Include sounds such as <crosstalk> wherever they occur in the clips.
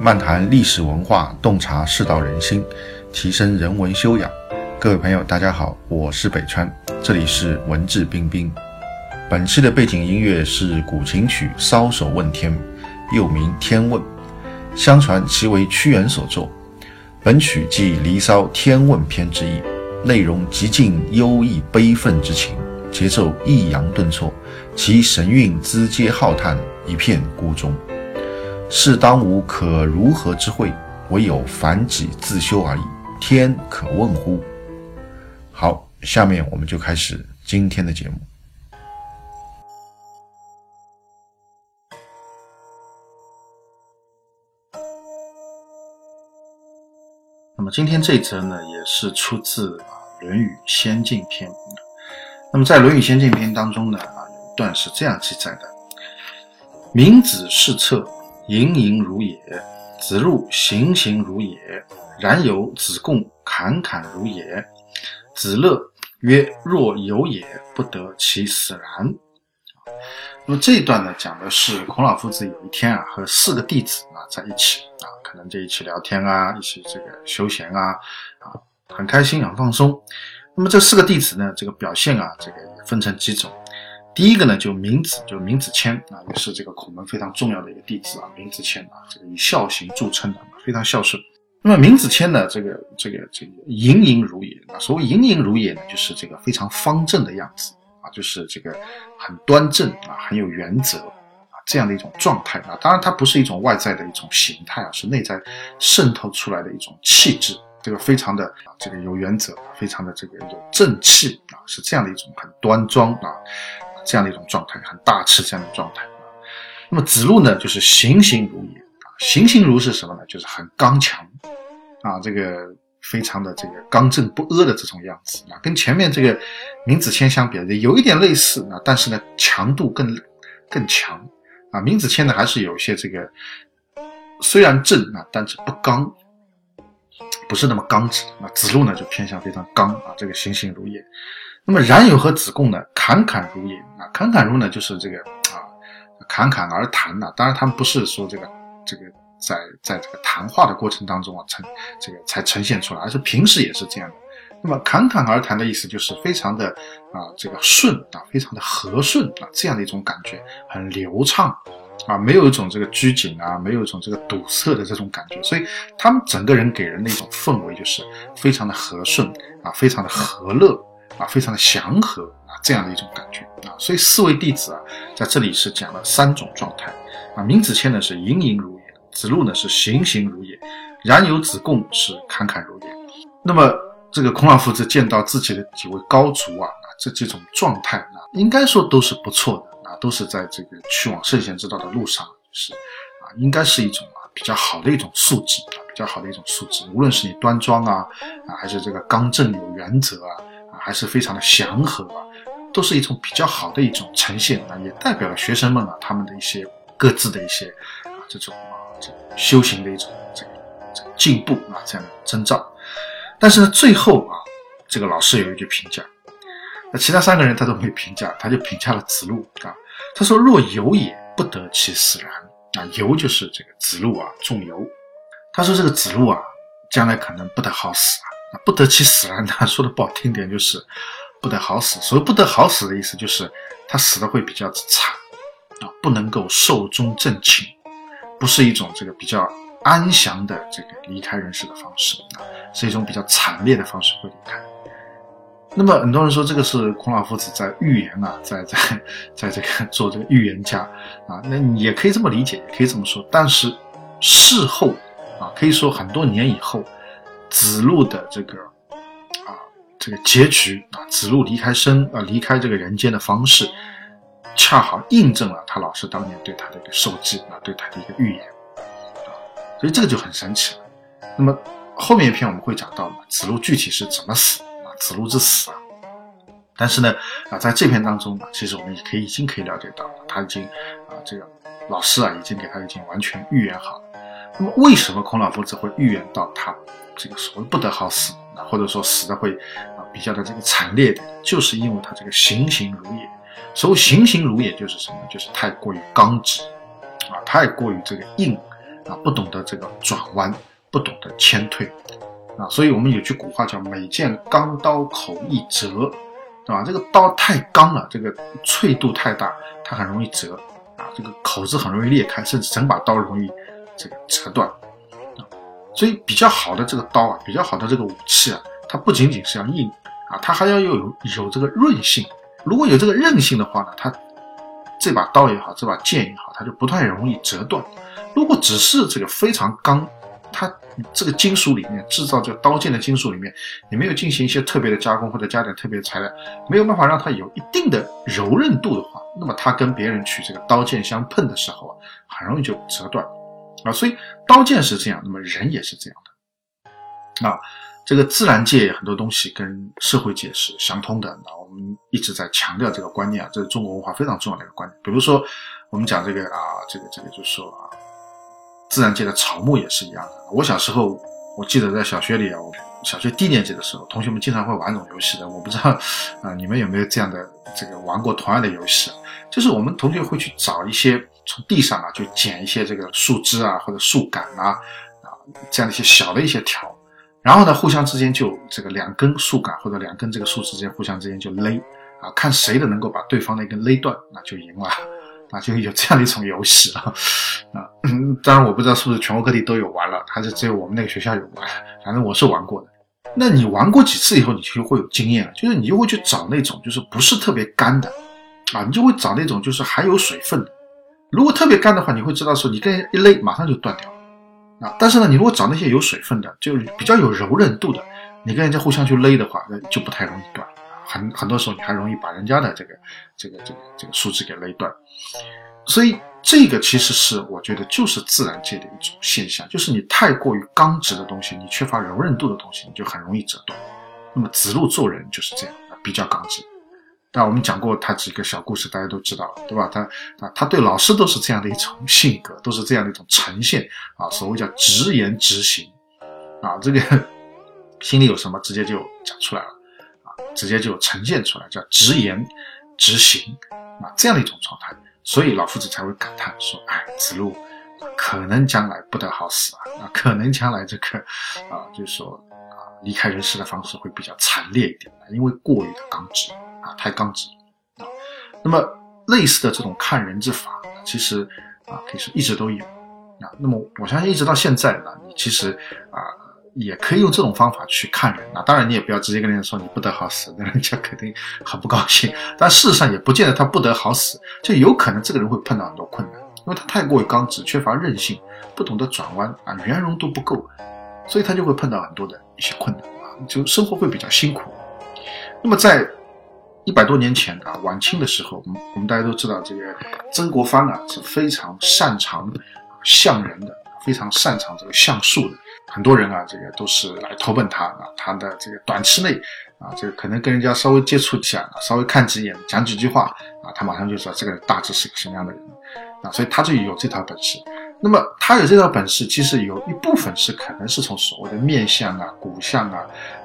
漫谈历史文化，洞察世道人心，提升人文修养。各位朋友，大家好，我是北川，这里是文质彬彬。本期的背景音乐是古琴曲《搔首问天》，又名《天问》，相传其为屈原所作。本曲即《离骚·天问篇》之意，内容极尽忧郁悲愤之情，节奏抑扬顿挫，其神韵资嗟浩叹，一片孤钟。世当无可如何之会，唯有凡己自修而已。天可问乎？好，下面我们就开始今天的节目。那么今天这则呢，也是出自啊《论语先进篇》。那么在《论语先进篇》当中呢，啊有一段是这样记载的：“明子视策，盈盈如也；子路行行如也；然有子贡侃侃如也。子乐曰：若有也，不得其死然。”那么这一段呢，讲的是孔老夫子有一天啊，和四个弟子啊在一起啊，可能就一起聊天啊，一起这个休闲啊，啊，很开心，很放松。那么这四个弟子呢，这个表现啊，这个分成几种。第一个呢，就明子，就是明子谦啊，也是这个孔门非常重要的一个弟子啊，明子谦啊，这个以孝行著称的，非常孝顺。那么明子谦呢，这个这个这个盈盈如也啊，所谓盈盈如也呢，就是这个非常方正的样子。啊，就是这个很端正啊，很有原则啊，这样的一种状态啊。当然，它不是一种外在的一种形态啊，是内在渗透出来的一种气质。这个非常的啊，这个有原则，非常的这个有正气啊，是这样的一种很端庄啊，这样的一种状态，很大气这样的状态。那么子路呢，就是行行如也啊，行行如是什么呢？就是很刚强啊，这个。非常的这个刚正不阿的这种样子啊，跟前面这个明子谦相比，有一点类似啊，但是呢，强度更更强啊。明子谦呢，还是有一些这个虽然正啊，但是不刚，不是那么刚直。那子路呢，就偏向非常刚啊，这个行行如也。那么冉有和子贡呢，侃侃如也啊，侃侃如呢，就是这个啊，侃侃而谈呐。当然，他们不是说这个这个。在在这个谈话的过程当中啊，呈这个才呈现出来，而是平时也是这样的。那么侃侃而谈的意思就是非常的啊，这个顺啊，非常的和顺啊，这样的一种感觉，很流畅啊，没有一种这个拘谨啊，没有一种这个堵塞的这种感觉。所以他们整个人给人的一种氛围就是非常的和顺啊，非常的和乐啊，非常的祥和啊，这样的一种感觉啊。所以四位弟子啊，在这里是讲了三种状态啊。明子谦呢是盈盈如也。子路呢是行行如也，然有子贡是侃侃如也。那么这个孔老夫子见到自己的几位高足啊，这这种状态啊，应该说都是不错的啊，都是在这个去往圣贤之道的路上，是啊，应该是一种啊比较好的一种素质啊，比较好的一种素质。无论是你端庄啊啊，还是这个刚正有原则啊，还是非常的祥和啊，都是一种比较好的一种呈现啊，也代表了学生们啊他们的一些各自的一些啊这种啊。修行的一种这个这个进步啊，这样的征兆。但是呢，最后啊，这个老师有一句评价，那其他三个人他都没有评价，他就评价了子路啊。他说：“若游也，不得其死然。”啊，游就是这个子路啊，仲游。他说这个子路啊，将来可能不得好死啊，不得其死然。<laughs> 他说的不好听点就是不得好死。所谓不得好死的意思就是他死的会比较惨啊，不能够寿终正寝。不是一种这个比较安详的这个离开人世的方式啊，是一种比较惨烈的方式会离开。那么很多人说这个是孔老夫子在预言啊，在在在这个做这个预言家啊，那你也可以这么理解，也可以这么说。但是事后啊，可以说很多年以后，子路的这个啊这个结局啊，子路离开生啊离开这个人间的方式。恰好印证了他老师当年对他的一个授记啊，对他的一个预言啊，所以这个就很神奇了。那么后面一篇我们会讲到，子路具体是怎么死啊？子路之死啊。但是呢啊，在这篇当中呢，其实我们也可以已经可以了解到，他已经啊，这个老师啊已经给他已经完全预言好。那么为什么孔老夫子会预言到他这个所谓不得好死啊，或者说死的会啊比较的这个惨烈的，就是因为他这个行行如也。所谓行行如也，就是什么？就是太过于刚直，啊，太过于这个硬，啊，不懂得这个转弯，不懂得谦退，啊，所以我们有句古话叫“每见钢刀口易折”，对吧？这个刀太刚了，这个脆度太大，它很容易折，啊，这个口子很容易裂开，甚至整把刀容易这个折断，啊，所以比较好的这个刀啊，比较好的这个武器啊，它不仅仅是要硬啊，它还要有有这个韧性。如果有这个韧性的话呢，它这把刀也好，这把剑也好，它就不太容易折断。如果只是这个非常刚，它这个金属里面制造这个刀剑的金属里面，你没有进行一些特别的加工或者加点特别的材料，没有办法让它有一定的柔韧度的话，那么它跟别人去这个刀剑相碰的时候啊，很容易就折断啊。所以刀剑是这样，那么人也是这样的啊。这个自然界很多东西跟社会界是相通的，那我们一直在强调这个观念啊，这是中国文化非常重要的一个观念。比如说，我们讲这个啊，这个这个就是说啊，自然界的草木也是一样的。我小时候，我记得在小学里啊，我小学低年级的时候，同学们经常会玩一种游戏的，我不知道啊，你们有没有这样的这个玩过同样的游戏？就是我们同学会去找一些从地上啊，就捡一些这个树枝啊或者树干啊啊这样的一些小的一些条。然后呢，互相之间就这个两根树干或者两根这个树枝之间互相之间就勒，啊，看谁的能够把对方的一根勒断，那就赢了，<laughs> 啊，就有这样的一种游戏啊，啊，当然我不知道是不是全国各地都有玩了，还是只有我们那个学校有玩，反正我是玩过的。那你玩过几次以后，你就会有经验了，就是你就会去找那种就是不是特别干的，啊，你就会找那种就是还有水分的。如果特别干的话，你会知道说你跟人一勒，马上就断掉了。啊，但是呢，你如果找那些有水分的，就比较有柔韧度的，你跟人家互相去勒的话，那就不太容易断。很很多时候，你还容易把人家的这个这个这个这个树枝给勒断。所以这个其实是我觉得就是自然界的一种现象，就是你太过于刚直的东西，你缺乏柔韧度的东西，你就很容易折断。那么子路做人就是这样，比较刚直。那我们讲过他几个小故事，大家都知道，对吧？他啊，他对老师都是这样的一种性格，都是这样的一种呈现啊。所谓叫直言直行啊，这个心里有什么直接就讲出来了啊，直接就呈现出来，叫直言直行啊，这样的一种状态。所以老夫子才会感叹说：“哎，子路可能将来不得好死啊，啊，可能将来这个啊，就是说啊，离开人世的方式会比较惨烈一点，因为过于的刚直。”啊，太刚直啊！那么类似的这种看人之法，其实啊，可以说一直都有啊。那么我相信，一直到现在呢，你其实啊，也可以用这种方法去看人啊。当然，你也不要直接跟人家说你不得好死，那人家肯定 <laughs> 很不高兴。但事实上也不见得他不得好死，就有可能这个人会碰到很多困难，因为他太过于刚直，缺乏韧性，不懂得转弯啊，圆融度不够，所以他就会碰到很多的一些困难啊，就生活会比较辛苦。那么在一百多年前啊，晚清的时候，我们我们大家都知道，这个曾国藩啊是非常擅长相人的，非常擅长这个相术的。很多人啊，这个都是来投奔他啊。他的这个短期内啊，这个可能跟人家稍微接触一下，稍微看几眼，讲几句话啊，他马上就知道这个人大致是个什么样的人啊。所以他就有这套本事。那么他有这套本事，其实有一部分是可能是从所谓的面相啊、骨相啊，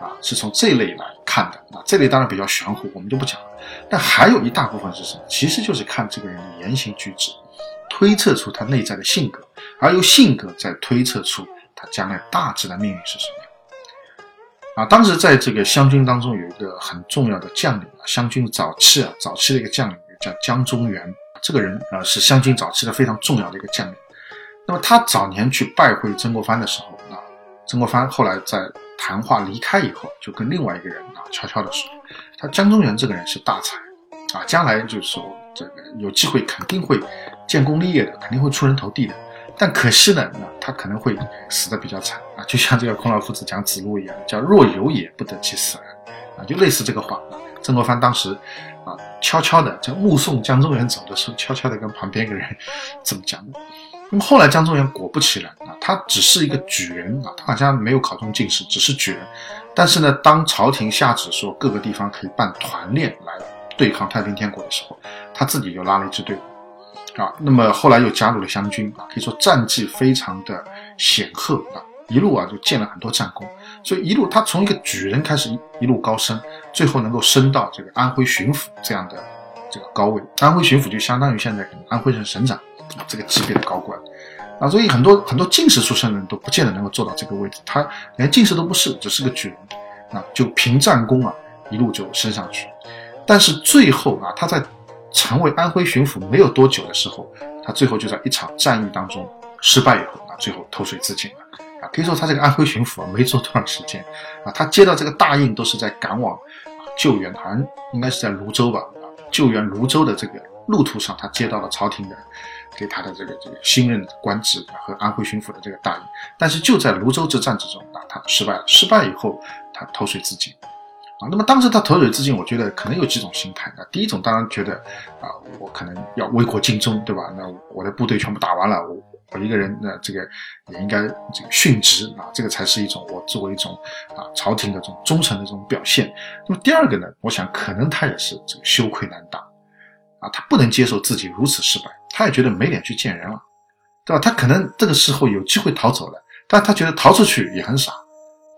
啊，是从这类来看的。啊，这类当然比较玄乎，我们就不讲了。但还有一大部分是什么？其实就是看这个人的言行举止，推测出他内在的性格，而由性格再推测出他将来大致的命运是什么。啊，当时在这个湘军当中有一个很重要的将领啊，湘军早期啊，早期的一个将领叫江忠源，这个人啊是湘军早期的非常重要的一个将领。那么他早年去拜会曾国藩的时候啊，曾国藩后来在谈话离开以后，就跟另外一个人啊悄悄地说，他江忠源这个人是大才啊，将来就是说这个有机会肯定会建功立业的，肯定会出人头地的。但可惜呢，那他可能会死的比较惨啊，就像这个孔老夫子讲子路一样，叫若有也不得其死啊，就类似这个话。曾国藩当时啊悄悄的就目送江忠源走的时候，悄悄的跟旁边一个人 <laughs> 这么讲的。那么后来，江忠源果不其然啊，他只是一个举人啊，他好像没有考中进士，只是举人。但是呢，当朝廷下旨说各个地方可以办团练来对抗太平天国的时候，他自己就拉了一支队伍啊。那么后来又加入了湘军啊，可以说战绩非常的显赫啊，一路啊就建了很多战功。所以一路他从一个举人开始一一路高升，最后能够升到这个安徽巡抚这样的这个高位。安徽巡抚就相当于现在安徽省省长。这个级别的高官，啊，所以很多很多进士出身的人都不见得能够做到这个位置，他连进士都不是，只是个举人，啊，就凭战功啊，一路就升上去。但是最后啊，他在成为安徽巡抚没有多久的时候，他最后就在一场战役当中失败以后啊，最后投水自尽了。啊，可以说他这个安徽巡抚啊，没做多长时间啊，他接到这个大印都是在赶往救援，好像应该是在泸州吧，救援泸州的这个路途上，他接到了朝廷的。给他的这个这个新任官职和安徽巡抚的这个大印，但是就在泸州之战之中啊，他失败了。失败以后，他投水自尽啊。那么当时他投水自尽，我觉得可能有几种心态。那第一种当然觉得啊，我可能要为国尽忠，对吧？那我的部队全部打完了，我我一个人那这个也应该这个殉职啊，这个才是一种我作为一种啊朝廷的这种忠诚的这种表现。那么第二个呢，我想可能他也是这个羞愧难当啊，他不能接受自己如此失败。他也觉得没脸去见人了，对吧？他可能这个时候有机会逃走了，但他觉得逃出去也很傻，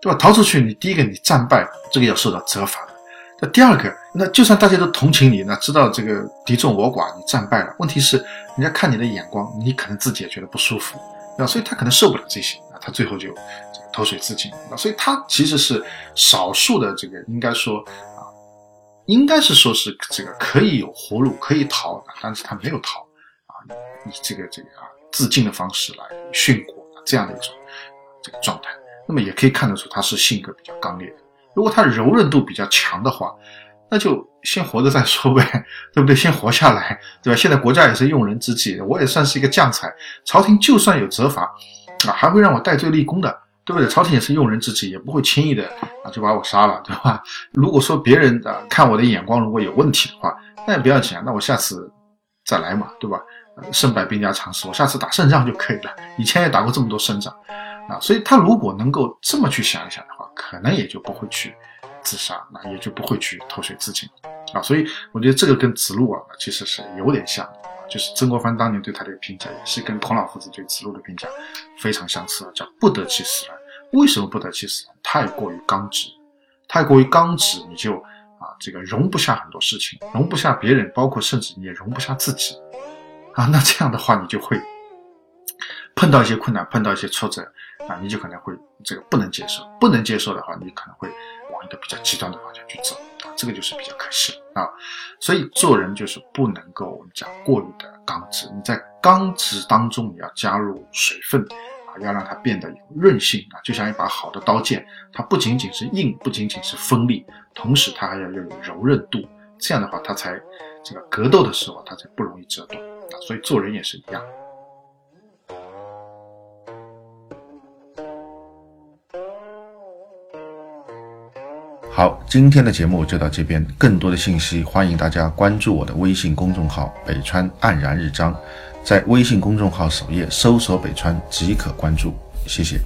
对吧？逃出去，你第一个你战败，这个要受到责罚的。那第二个，那就算大家都同情你，那知道这个敌众我寡，你战败了，问题是人家看你的眼光，你可能自己也觉得不舒服，啊，所以他可能受不了这些，啊，他最后就投水自尽。啊，所以他其实是少数的这个，应该说，应该是说是这个可以有活路可以逃，但是他没有逃啊。以这个这个啊自尽的方式来殉国这样的一种这个状态，那么也可以看得出他是性格比较刚烈的。如果他柔韧度比较强的话，那就先活着再说呗，对不对？先活下来，对吧？现在国家也是用人之际，我也算是一个将才，朝廷就算有责罚啊，还会让我戴罪立功的，对不对？朝廷也是用人之际，也不会轻易的啊就把我杀了，对吧？<laughs> 如果说别人啊看我的眼光如果有问题的话，那也不要紧啊，那我下次再来嘛，对吧？胜败兵家常事，我下次打胜仗就可以了。以前也打过这么多胜仗，啊，所以他如果能够这么去想一想的话，可能也就不会去自杀，那也就不会去投水自尽，啊，所以我觉得这个跟子路啊，其实是有点像，就是曾国藩当年对他的评价，也是跟孔老夫子对子路的评价非常相似，叫不得其死人。为什么不得其死？太过于刚直，太过于刚直，你就啊，这个容不下很多事情，容不下别人，包括甚至你也容不下自己。啊，那这样的话，你就会碰到一些困难，碰到一些挫折，啊，你就可能会这个不能接受，不能接受的话，你可能会往一个比较极端的方向去走，啊，这个就是比较可惜啊。所以做人就是不能够我们讲过于的刚直，你在刚直当中你要加入水分，要让它变得有韧性啊，就像一把好的刀剑，它不仅仅是硬，不仅仅是锋利，同时它还要要有柔韧度，这样的话它才这个格斗的时候它才不容易折断啊。所以做人也是一样。好，今天的节目就到这边。更多的信息，欢迎大家关注我的微信公众号“北川黯然日章”，在微信公众号首页搜索“北川”即可关注。谢谢。